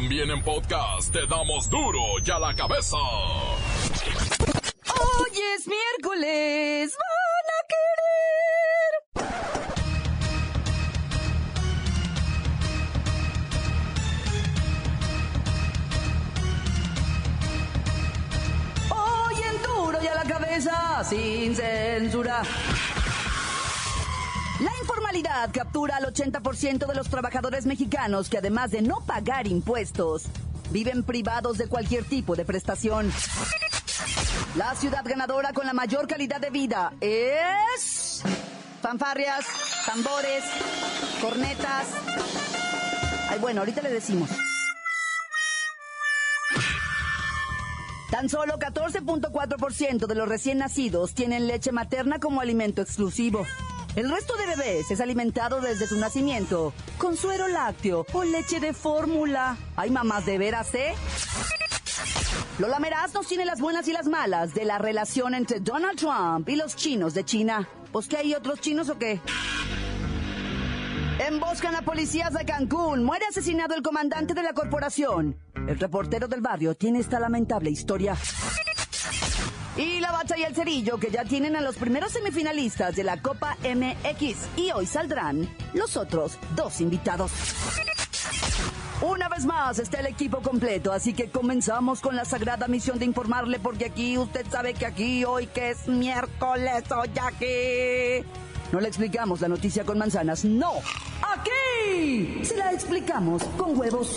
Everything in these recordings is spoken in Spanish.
También en podcast te damos duro y a la cabeza. Hoy es miércoles, van a querer. Hoy en duro y a la cabeza, sin censura. La informalidad captura al 80% de los trabajadores mexicanos que además de no pagar impuestos, viven privados de cualquier tipo de prestación. La ciudad ganadora con la mayor calidad de vida es... Fanfarrias, tambores, cornetas. Ay, bueno, ahorita le decimos. Tan solo 14.4% de los recién nacidos tienen leche materna como alimento exclusivo. El resto de bebés es alimentado desde su nacimiento con suero lácteo o leche de fórmula. Hay mamás de veras, ¿eh? Lola Meraz nos tiene las buenas y las malas de la relación entre Donald Trump y los chinos de China. ¿Pues qué hay otros chinos o qué? Emboscan a policías de Cancún. Muere asesinado el comandante de la corporación. El reportero del barrio tiene esta lamentable historia. Y la bacha y el cerillo que ya tienen a los primeros semifinalistas de la Copa MX. Y hoy saldrán los otros dos invitados. Una vez más está el equipo completo, así que comenzamos con la sagrada misión de informarle, porque aquí usted sabe que aquí hoy que es miércoles, hoy aquí. No le explicamos la noticia con manzanas, no. Aquí se la explicamos con huevos.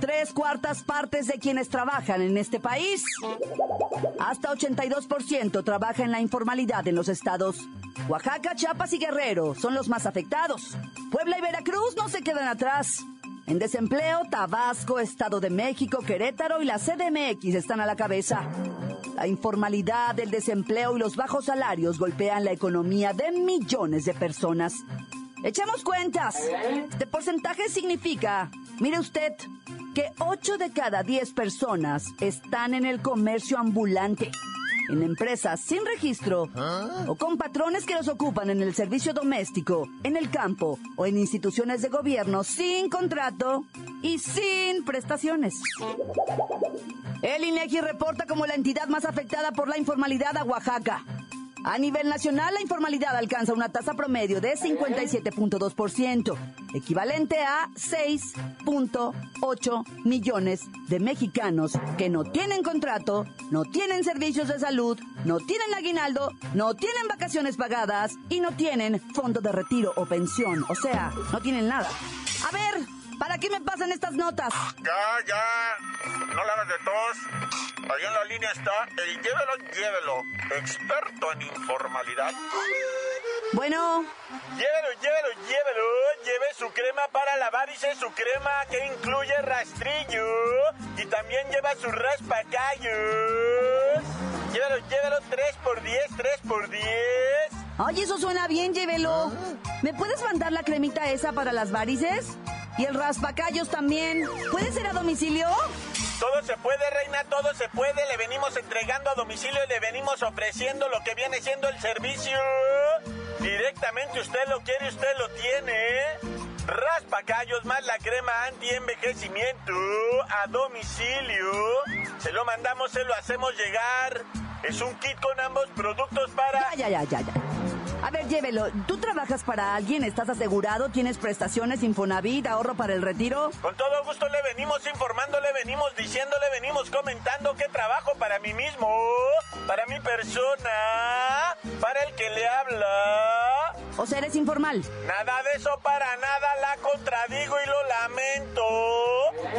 Tres cuartas partes de quienes trabajan en este país, hasta 82% trabaja en la informalidad en los estados. Oaxaca, Chiapas y Guerrero son los más afectados. Puebla y Veracruz no se quedan atrás. En desempleo, Tabasco, Estado de México, Querétaro y la CDMX están a la cabeza. La informalidad, el desempleo y los bajos salarios golpean la economía de millones de personas. Echemos cuentas. Este porcentaje significa, mire usted, que 8 de cada 10 personas están en el comercio ambulante, en empresas sin registro o con patrones que los ocupan en el servicio doméstico, en el campo o en instituciones de gobierno sin contrato y sin prestaciones. El INEGI reporta como la entidad más afectada por la informalidad a Oaxaca. A nivel nacional, la informalidad alcanza una tasa promedio de 57.2%, equivalente a 6.8 millones de mexicanos que no tienen contrato, no tienen servicios de salud, no tienen aguinaldo, no tienen vacaciones pagadas y no tienen fondo de retiro o pensión. O sea, no tienen nada. A ver, ¿para qué me pasan estas notas? Ya, ya. No la hagas de tos. Ahí en la línea está el llévelo, llévelo. Experto en informalidad. Bueno, Llévelo, llévelo, llévelo. Lleve su crema para lavar, dice su crema que incluye rastrillo. Y también lleva su raspacallos. Llévelo, llévelo 3 por 10, 3 por 10. Oye, eso suena bien, llévelo. ¿Me puedes mandar la cremita esa para las varices? Y el raspacallos también. ¿Puede ser a domicilio? Todo se puede, reina, todo se puede. Le venimos entregando a domicilio y le venimos ofreciendo lo que viene siendo el servicio. Directamente usted lo quiere, usted lo tiene. Raspacallos más la crema anti-envejecimiento a domicilio. Se lo mandamos, se lo hacemos llegar. Es un kit con ambos productos para... Ya, ya, ya, ya, ya. A ver, llévelo. ¿Tú trabajas para alguien? ¿Estás asegurado? ¿Tienes prestaciones, Infonavit, ahorro para el retiro? Con todo gusto le venimos informando, le venimos diciendo, le venimos comentando que trabajo para mí mismo, para mi persona, para el que le habla. O sea, eres informal. Nada de eso para nada la contradigo y lo lamento.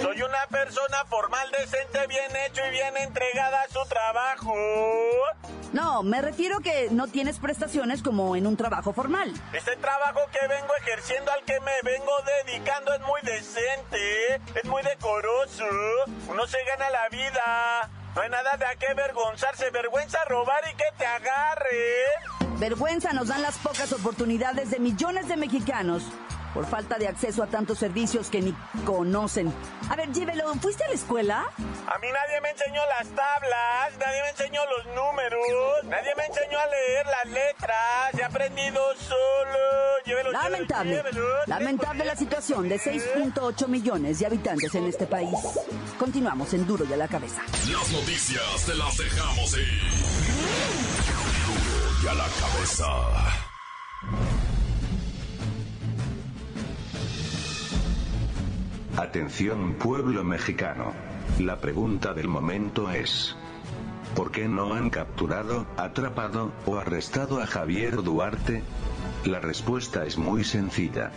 Soy una persona formal, decente, bien hecho y bien entregada a su trabajo. No, me refiero que no tienes prestaciones como en un trabajo formal. Este trabajo que vengo ejerciendo, al que me vengo dedicando, es muy decente, es muy decoroso. Uno se gana la vida No hay nada de a qué avergonzarse, vergüenza robar y que te agarren. Vergüenza nos dan las pocas oportunidades de millones de mexicanos por falta de acceso a tantos servicios que ni conocen. A ver, llévelo, ¿fuiste a la escuela? A mí nadie me enseñó las tablas, nadie me enseñó los números, nadie me enseñó a leer las letras, he aprendido solo. Llévelo, Lamentable, llévelo, lamentable la situación de 6.8 millones de habitantes en este país. Continuamos en Duro y a la cabeza. Las noticias te las dejamos ir. A la cabeza. Atención pueblo mexicano. La pregunta del momento es, ¿por qué no han capturado, atrapado o arrestado a Javier Duarte? La respuesta es muy sencilla.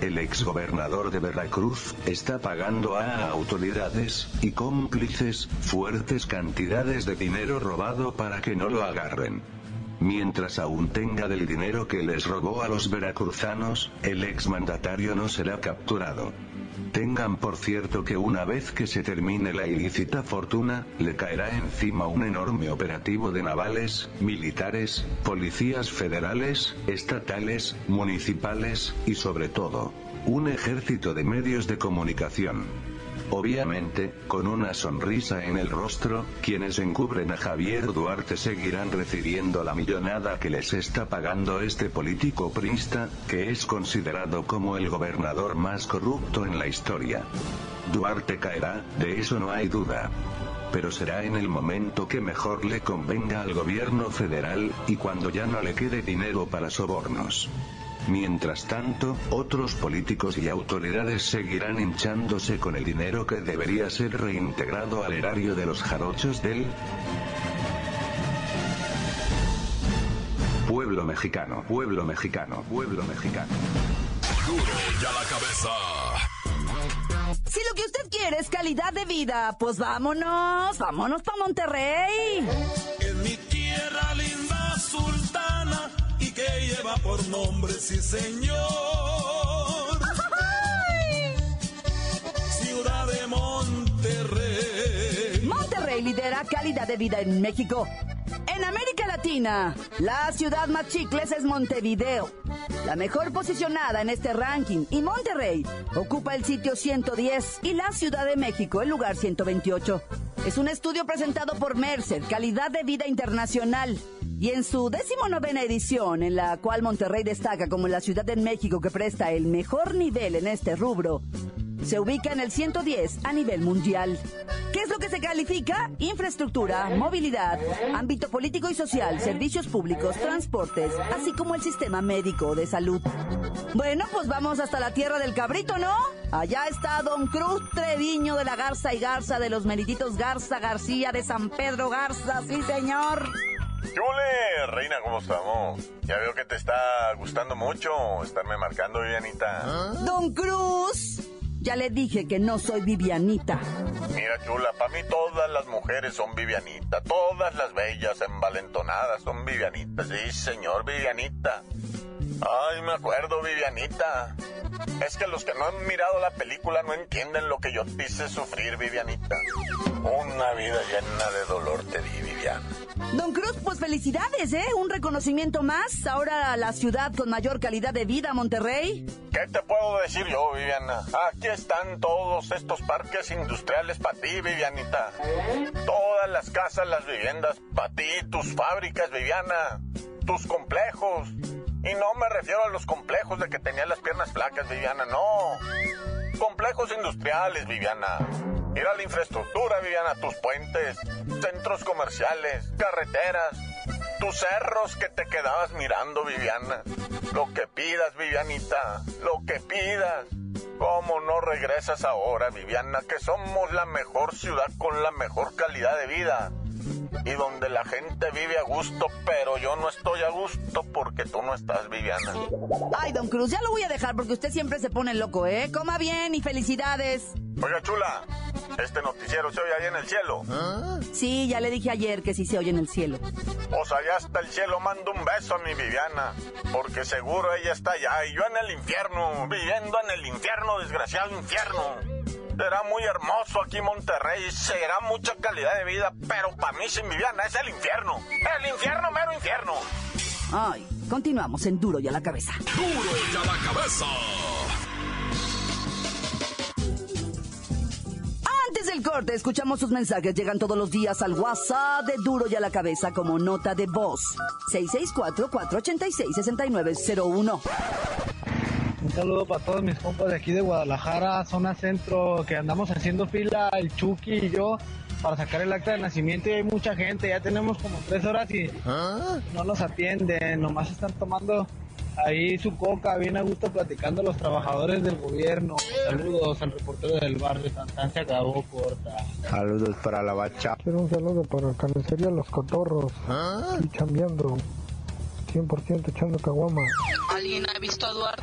El exgobernador de Veracruz está pagando a autoridades y cómplices fuertes cantidades de dinero robado para que no lo agarren. Mientras aún tenga del dinero que les robó a los veracruzanos, el exmandatario no será capturado. Tengan por cierto que una vez que se termine la ilícita fortuna, le caerá encima un enorme operativo de navales, militares, policías federales, estatales, municipales, y sobre todo, un ejército de medios de comunicación. Obviamente, con una sonrisa en el rostro, quienes encubren a Javier Duarte seguirán recibiendo la millonada que les está pagando este político prista, que es considerado como el gobernador más corrupto en la historia. Duarte caerá, de eso no hay duda. Pero será en el momento que mejor le convenga al gobierno federal, y cuando ya no le quede dinero para sobornos. Mientras tanto, otros políticos y autoridades seguirán hinchándose con el dinero que debería ser reintegrado al erario de los jarochos del pueblo mexicano, pueblo mexicano, pueblo mexicano. Duro y a la cabeza. Si lo que usted quiere es calidad de vida, pues vámonos, vámonos para Monterrey. Que lleva por nombre, sí señor. Ciudad de Monterrey. Monterrey lidera calidad de vida en México. En América Latina, la ciudad más chicles es Montevideo, la mejor posicionada en este ranking, y Monterrey ocupa el sitio 110 y la Ciudad de México el lugar 128. Es un estudio presentado por Mercer, Calidad de Vida Internacional, y en su decimonovena edición, en la cual Monterrey destaca como la ciudad en México que presta el mejor nivel en este rubro, se ubica en el 110 a nivel mundial. ¿Qué es lo que se califica? Infraestructura, movilidad, ámbito político y social, servicios públicos, transportes, así como el sistema médico de salud. Bueno, pues vamos hasta la tierra del cabrito, ¿no? Allá está Don Cruz Treviño de la Garza y Garza de los Merititos Garza García de San Pedro Garza, sí señor. ¿Qué ole, reina? ¿Cómo estamos? Ya veo que te está gustando mucho estarme marcando, Vivianita. Don Cruz, ya le dije que no soy Vivianita. Mira, chula, para mí todas las mujeres son Vivianita. Todas las bellas envalentonadas son Vivianitas. Sí, señor, Vivianita. Ay, me acuerdo, Vivianita. Es que los que no han mirado la película no entienden lo que yo te hice sufrir, Vivianita. Una vida llena de dolor te di, Don Cruz, pues felicidades, ¿eh? Un reconocimiento más. Ahora la ciudad con mayor calidad de vida, Monterrey. ¿Qué te puedo decir yo, Viviana? Aquí están todos estos parques industriales para ti, Vivianita. Todas las casas, las viviendas para ti, tus fábricas, Viviana. Tus complejos. Y no me refiero a los complejos de que tenías las piernas flacas, Viviana, no. Complejos industriales, Viviana. Mira la infraestructura, Viviana, tus puentes, centros comerciales, carreteras, tus cerros que te quedabas mirando, Viviana. Lo que pidas, Vivianita, lo que pidas. ¿Cómo no regresas ahora, Viviana? Que somos la mejor ciudad con la mejor calidad de vida. Y donde la gente vive a gusto, pero yo no estoy a gusto porque tú no estás, Viviana. Ay, don Cruz, ya lo voy a dejar porque usted siempre se pone loco, ¿eh? Coma bien y felicidades. Oiga, chula, este noticiero se oye ahí en el cielo. Sí, ya le dije ayer que sí se oye en el cielo. O sea, allá hasta el cielo mando un beso a mi Viviana, porque seguro ella está allá y yo en el infierno, viviendo en el infierno, desgraciado infierno. Será muy hermoso aquí en Monterrey, será mucha calidad de vida, pero para mí sin Viviana es el infierno. El infierno, mero infierno. Ay, continuamos en Duro y a la cabeza. Duro y a la cabeza. Antes del corte, escuchamos sus mensajes. Llegan todos los días al WhatsApp de Duro y a la cabeza como nota de voz. 664-486-6901. Un saludo para todos mis compas de aquí de Guadalajara, zona centro, que andamos haciendo fila, el Chucky y yo, para sacar el acta de nacimiento y hay mucha gente, ya tenemos como tres horas y no nos atienden, nomás están tomando ahí su coca, bien a gusto platicando los trabajadores del gobierno. Saludos al reportero del barrio, Santán se acabó corta. Saludos para la bacha. Quiero un saludo para Carnicería Los Cotorros. Y chambeando. 100% echando caguama. ¿Alguien ha visto a Duarte?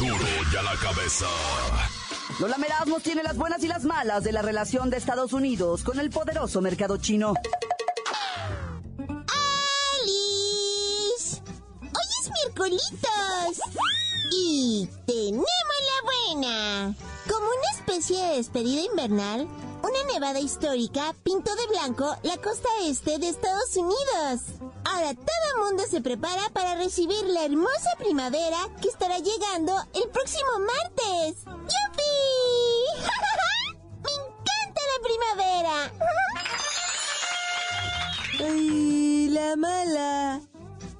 Duro y a la cabeza. Lola Meraz nos tiene las buenas y las malas de la relación de Estados Unidos con el poderoso mercado chino. ¡Alice! Hoy es miércolitos. Y tenemos la buena. Como una especie de despedida invernal, una nevada histórica pintó de blanco la costa este de Estados Unidos. Ahora todo el mundo se prepara para recibir la hermosa primavera que estará llegando el próximo martes. ¡Yupi! ¡Me encanta la primavera! ¡Ay, la mala!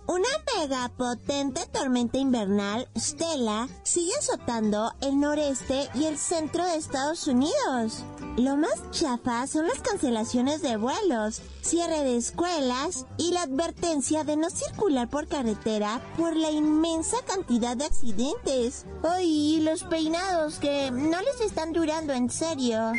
Una megapotente tormenta invernal, Stella, sigue azotando el noreste y el centro de Estados Unidos. Lo más chafa son las cancelaciones de vuelos, cierre de escuelas y la advertencia de no circular por carretera por la inmensa cantidad de accidentes. ¡Ay, los peinados que no les están durando en serio!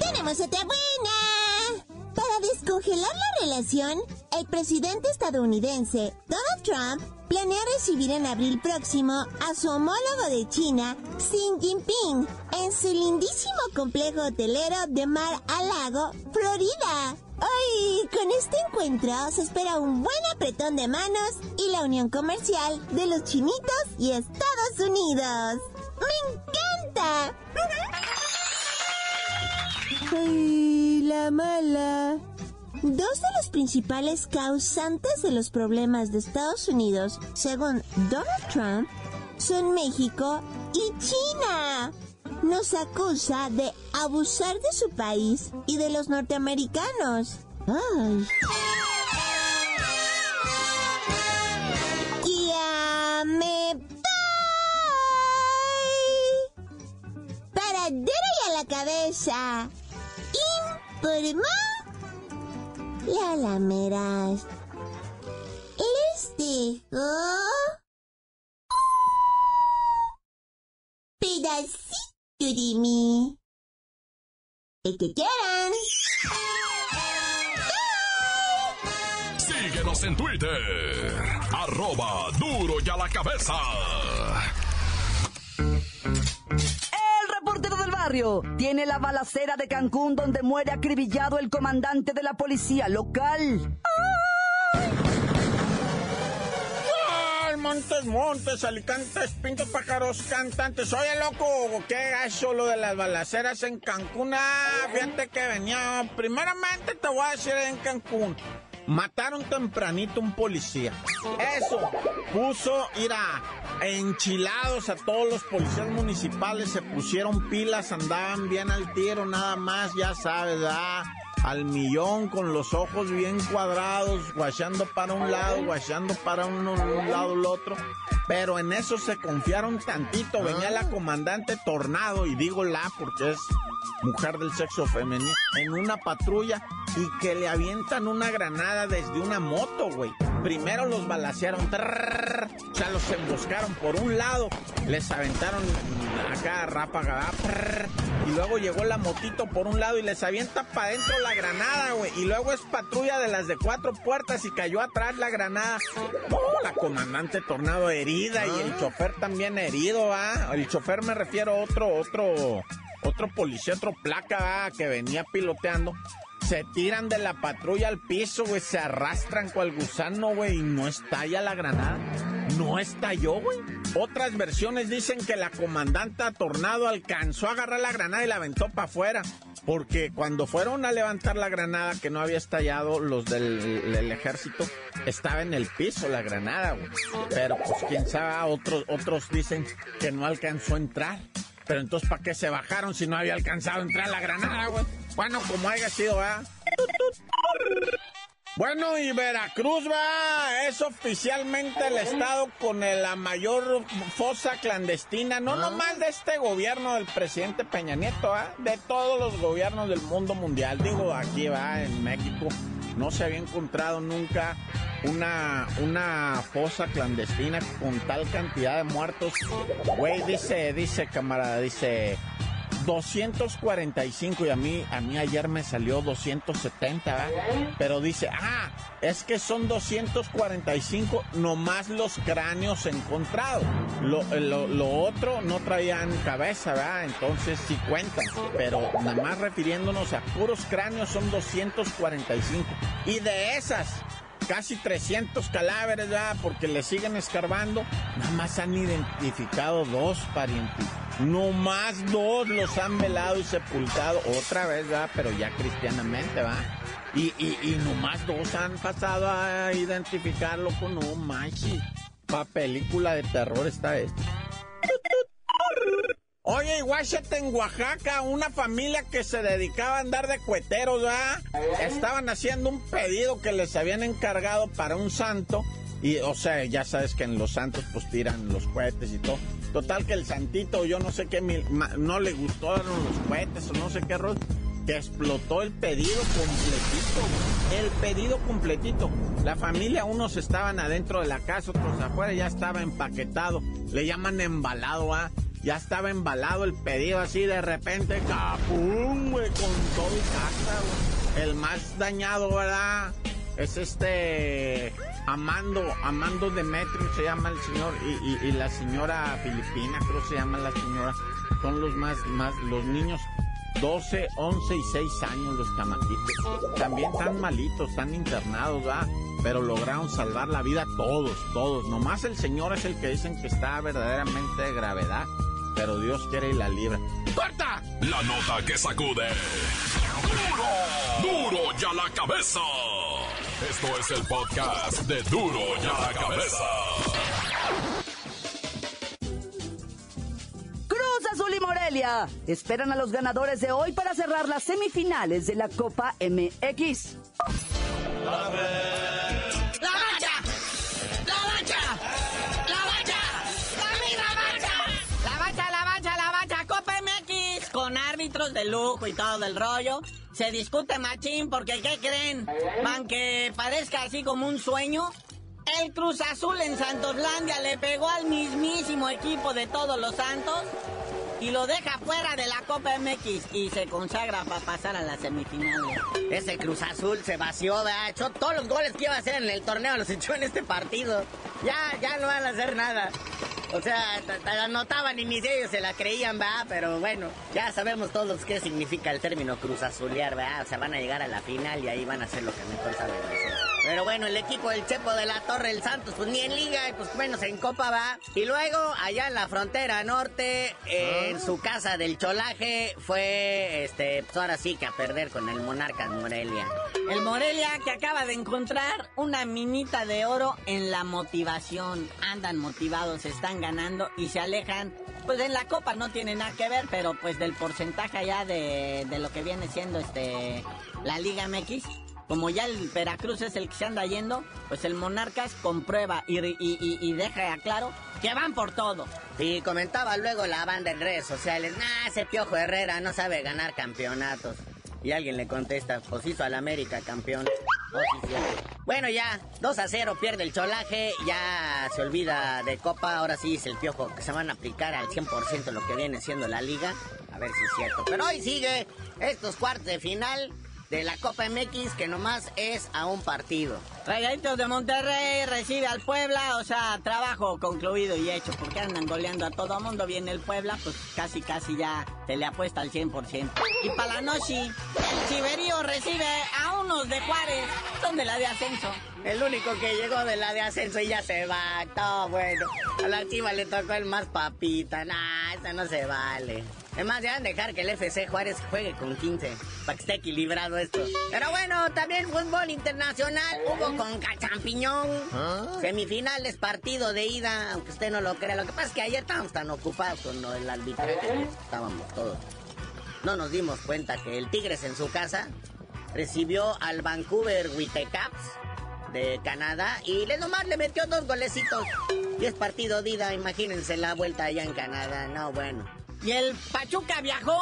¡Tenemos otra buena! Para descongelar la relación, el presidente estadounidense Donald Trump planea recibir en abril próximo a su homólogo de China, Xi Jinping, en su lindísimo complejo hotelero de Mar a Lago, Florida. ¡Ay! Con este encuentro se espera un buen apretón de manos y la unión comercial de los chinitos y Estados Unidos. ¡Me encanta! ¡Ay, la mala! Dos de los principales causantes de los problemas de Estados Unidos, según Donald Trump, son México y China. Nos acusa de abusar de su país y de los norteamericanos. ¡Ay! ¡Ya! Para y a la cabeza. Informó la lameras. Les dejo pedacito de mí. El que quieran. Síguenos en Twitter, arroba duro y a la cabeza. Tiene la balacera de Cancún donde muere acribillado el comandante de la policía local. ¡Ay, montes, montes, alicantes, pintos, pájaros, cantantes! Oye, loco, qué gacho lo de las balaceras en Cancún. Ah, fíjate que venía. Primeramente te voy a decir en Cancún. Mataron tempranito un policía. Eso puso, irá, enchilados a todos los policías municipales, se pusieron pilas, andaban bien al tiro, nada más, ya sabes, ¿verdad? al millón, con los ojos bien cuadrados, guachando para un lado, guachando para un, un lado el otro. Pero en eso se confiaron tantito. Venía la comandante Tornado, y digo la porque es mujer del sexo femenino, en una patrulla y que le avientan una granada desde una moto, güey. Primero los balacearon, trrr, o sea, los emboscaron por un lado, les aventaron acá ¿verdad? Trrr, y luego llegó la motito por un lado y les avienta para adentro la granada, güey, y luego es patrulla de las de cuatro puertas y cayó atrás la granada. Oh, la comandante Tornado herida y el chofer también herido, ¿va? El chofer me refiero a otro, otro, otro policía, otro placa, ¿va? Que venía piloteando. Se tiran de la patrulla al piso, güey, se arrastran cual gusano, güey, y no estalla la granada. No estalló, güey. Otras versiones dicen que la comandanta Tornado alcanzó a agarrar la granada y la aventó para afuera. Porque cuando fueron a levantar la granada que no había estallado, los del, del ejército, estaba en el piso la granada, güey. Pero pues quién sabe, otros, otros dicen que no alcanzó a entrar. Pero entonces, ¿para qué se bajaron si no había alcanzado a entrar la granada, güey? Bueno, como haya sido, ¿verdad? Bueno, y Veracruz va, es oficialmente el estado con la mayor fosa clandestina, no nomás de este gobierno del presidente Peña Nieto, ¿ah? de todos los gobiernos del mundo mundial. Digo, aquí va, en México, no se había encontrado nunca una, una fosa clandestina con tal cantidad de muertos. Güey, dice, dice, camarada, dice... 245 y a mí, a mí ayer me salió 270, ¿verdad? Pero dice, ah, es que son 245 nomás los cráneos encontrados. Lo, lo, lo otro no traían cabeza, ¿verdad? Entonces sí cuentan. Pero nada más refiriéndonos a puros cráneos son 245. Y de esas, casi 300 cadáveres, ¿verdad? Porque le siguen escarbando. Nada más han identificado dos parientes. No más dos los han velado y sepultado otra vez, ¿verdad? Pero ya cristianamente, ¿va? Y, y, y nomás dos han pasado a identificarlo con un machi. Pa' película de terror está esto. Oye, en Oaxaca, una familia que se dedicaba a andar de cueteros, ¿verdad? Estaban haciendo un pedido que les habían encargado para un santo. Y, o sea, ya sabes que en los santos pues tiran los cohetes y todo. Total que el santito, yo no sé qué, no le gustaron los cohetes o no sé qué rollo, que explotó el pedido completito, el pedido completito. La familia, unos estaban adentro de la casa, otros afuera, ya estaba empaquetado. Le llaman embalado, ¿ah? Ya estaba embalado el pedido así de repente, capum, güey, con todo y casa, güey. El más dañado, ¿verdad? Es este Amando, Amando Demetrio se llama el señor y, la señora Filipina, creo se llama la señora. Son los más, más, los niños 12, 11 y 6 años los chamaquitos. También están malitos, están internados, ¿verdad? Pero lograron salvar la vida todos, todos. Nomás el señor es el que dicen que está verdaderamente de gravedad pero Dios quiere y la libra. ¡Corta! La nota que sacude. ¡Duro! ¡Duro ya la cabeza! Esto es el podcast de Duro ya la cabeza. Cruz Azul y Morelia esperan a los ganadores de hoy para cerrar las semifinales de la Copa MX. de lujo y todo el rollo. Se discute machín porque, ¿qué creen? Aunque parezca así como un sueño, el Cruz Azul en Santoslandia le pegó al mismísimo equipo de todos los santos y lo deja fuera de la Copa MX y se consagra para pasar a la semifinal. Ese Cruz Azul se vació, ha hecho todos los goles que iba a hacer en el torneo, los echó en este partido. Ya, ya no van a hacer nada. O sea, la notaban y ni ellos se la creían, va, pero bueno, ya sabemos todos qué significa el término cruz azulear, ¿verdad? O sea, van a llegar a la final y ahí van a hacer lo que mejor saben. Pero bueno, el equipo del Chepo de la Torre del Santos, pues ni en Liga, y pues menos en Copa va. Y luego, allá en la frontera norte, en su casa del Cholaje, fue, este, pues ahora sí que a perder con el Monarcas Morelia. El Morelia que acaba de encontrar una minita de oro en la motivación. Andan motivados, están ganando y se alejan. Pues en la copa no tiene nada que ver, pero pues del porcentaje allá de, de lo que viene siendo este la Liga MX. Como ya el Veracruz es el que se anda yendo, pues el Monarcas comprueba y, y, y, deja claro que van por todo. Y comentaba luego la banda en redes sociales, nah, ese Piojo Herrera no sabe ganar campeonatos. Y alguien le contesta, pues hizo al América campeón. Bueno, ya, 2 a 0 pierde el cholaje, ya se olvida de Copa, ahora sí es el piojo que se van a aplicar al 100% lo que viene siendo la liga. A ver si es cierto. Pero hoy sigue estos cuartos de final de la Copa MX que nomás es a un partido. Rayaditos de Monterrey recibe al Puebla, o sea, trabajo concluido y hecho, porque andan goleando a todo mundo. Viene el Puebla, pues casi casi ya se le apuesta al 100%. Y para la noche, el Chiverío recibe a unos de Juárez, son de la de ascenso. El único que llegó de la de ascenso y ya se va, todo bueno. A la chiva le tocó el más papita, nah, eso no se vale. Es más, ya dejar que el FC Juárez juegue con 15, para que esté equilibrado esto. Pero bueno, también fútbol internacional, hubo con Cachampiñón. Semifinales, partido de ida, aunque usted no lo crea. Lo que pasa es que ayer estábamos tan ocupados con lo del arbitraje, estábamos todos. No nos dimos cuenta que el Tigres en su casa recibió al Vancouver Whitecaps de Canadá y le nomás le metió dos golecitos. Y es partido de ida, imagínense la vuelta allá en Canadá. No, bueno. Y el Pachuca viajó.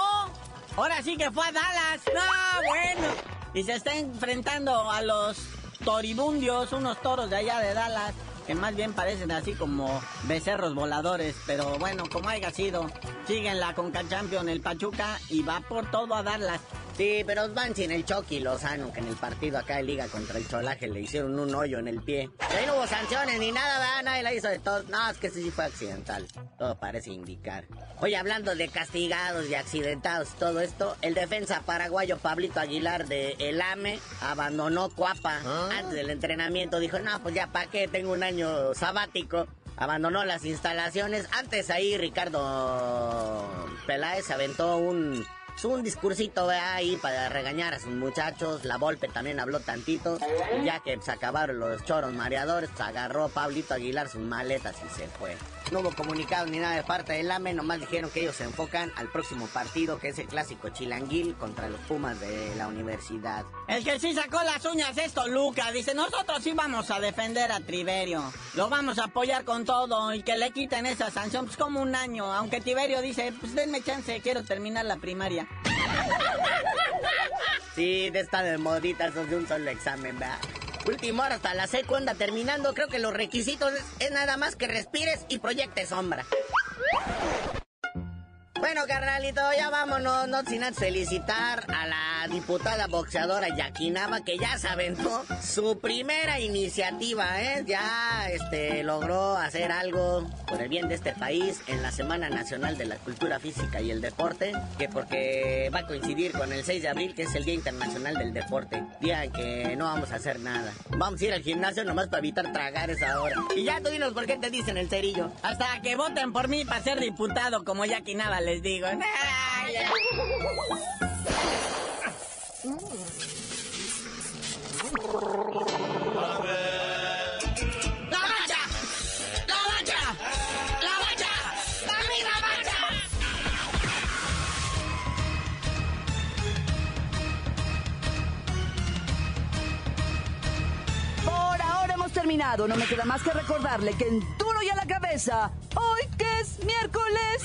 Ahora sí que fue a Dallas. No, bueno. Y se está enfrentando a los toribundios, unos toros de allá de Dallas, que más bien parecen así como becerros voladores. Pero bueno, como haya sido, siguen la Conca Champion el Pachuca y va por todo a Dallas. Sí, pero van sin el Chucky Lozano, que en el partido acá de Liga contra el Cholaje le hicieron un hoyo en el pie. Ahí no hubo sanciones ni nada, ¿verdad? Nadie la hizo de todo. No, es que sí fue accidental. Todo parece indicar. Oye, hablando de castigados y accidentados y todo esto, el defensa paraguayo Pablito Aguilar de El AME abandonó Cuapa antes del entrenamiento. Dijo, no, pues ya para qué, tengo un año sabático. Abandonó las instalaciones. Antes ahí Ricardo Peláez aventó un un discursito ahí para regañar a sus muchachos. La Volpe también habló tantito. Y ya que se acabaron los choros mareadores, pues agarró Pablito Aguilar sus maletas y se fue. No hubo comunicado ni nada de parte del AME, nomás dijeron que ellos se enfocan al próximo partido, que es el clásico chilanguil contra los Pumas de la universidad. El que sí sacó las uñas es Toluca. Dice, nosotros sí vamos a defender a Triverio. Lo vamos a apoyar con todo y que le quiten esa sanción, pues como un año. Aunque Tiberio dice, pues denme chance, quiero terminar la primaria. Sí, de esta de moditas de un solo examen, ¿verdad? Último hora hasta la segunda terminando, creo que los requisitos es, es nada más que respires y proyectes sombra. Bueno, carnalito, ya vámonos, no sin antes felicitar a la diputada boxeadora Yaquinaba que ya se aventó su primera iniciativa, ¿eh? Ya este, logró hacer algo por el bien de este país en la Semana Nacional de la Cultura Física y el Deporte, que porque va a coincidir con el 6 de abril, que es el Día Internacional del Deporte, día en que no vamos a hacer nada. Vamos a ir al gimnasio nomás para evitar tragar esa hora. Y ya tú dinos por qué te dicen el cerillo. Hasta que voten por mí para ser diputado como Yaquinaba les digo. Ay, ¡La mancha! ¡La mancha! ¡La mancha! ¡La mancha! Por ahora hemos terminado. No me queda más que recordarle que en duro y a la cabeza, hoy que es miércoles,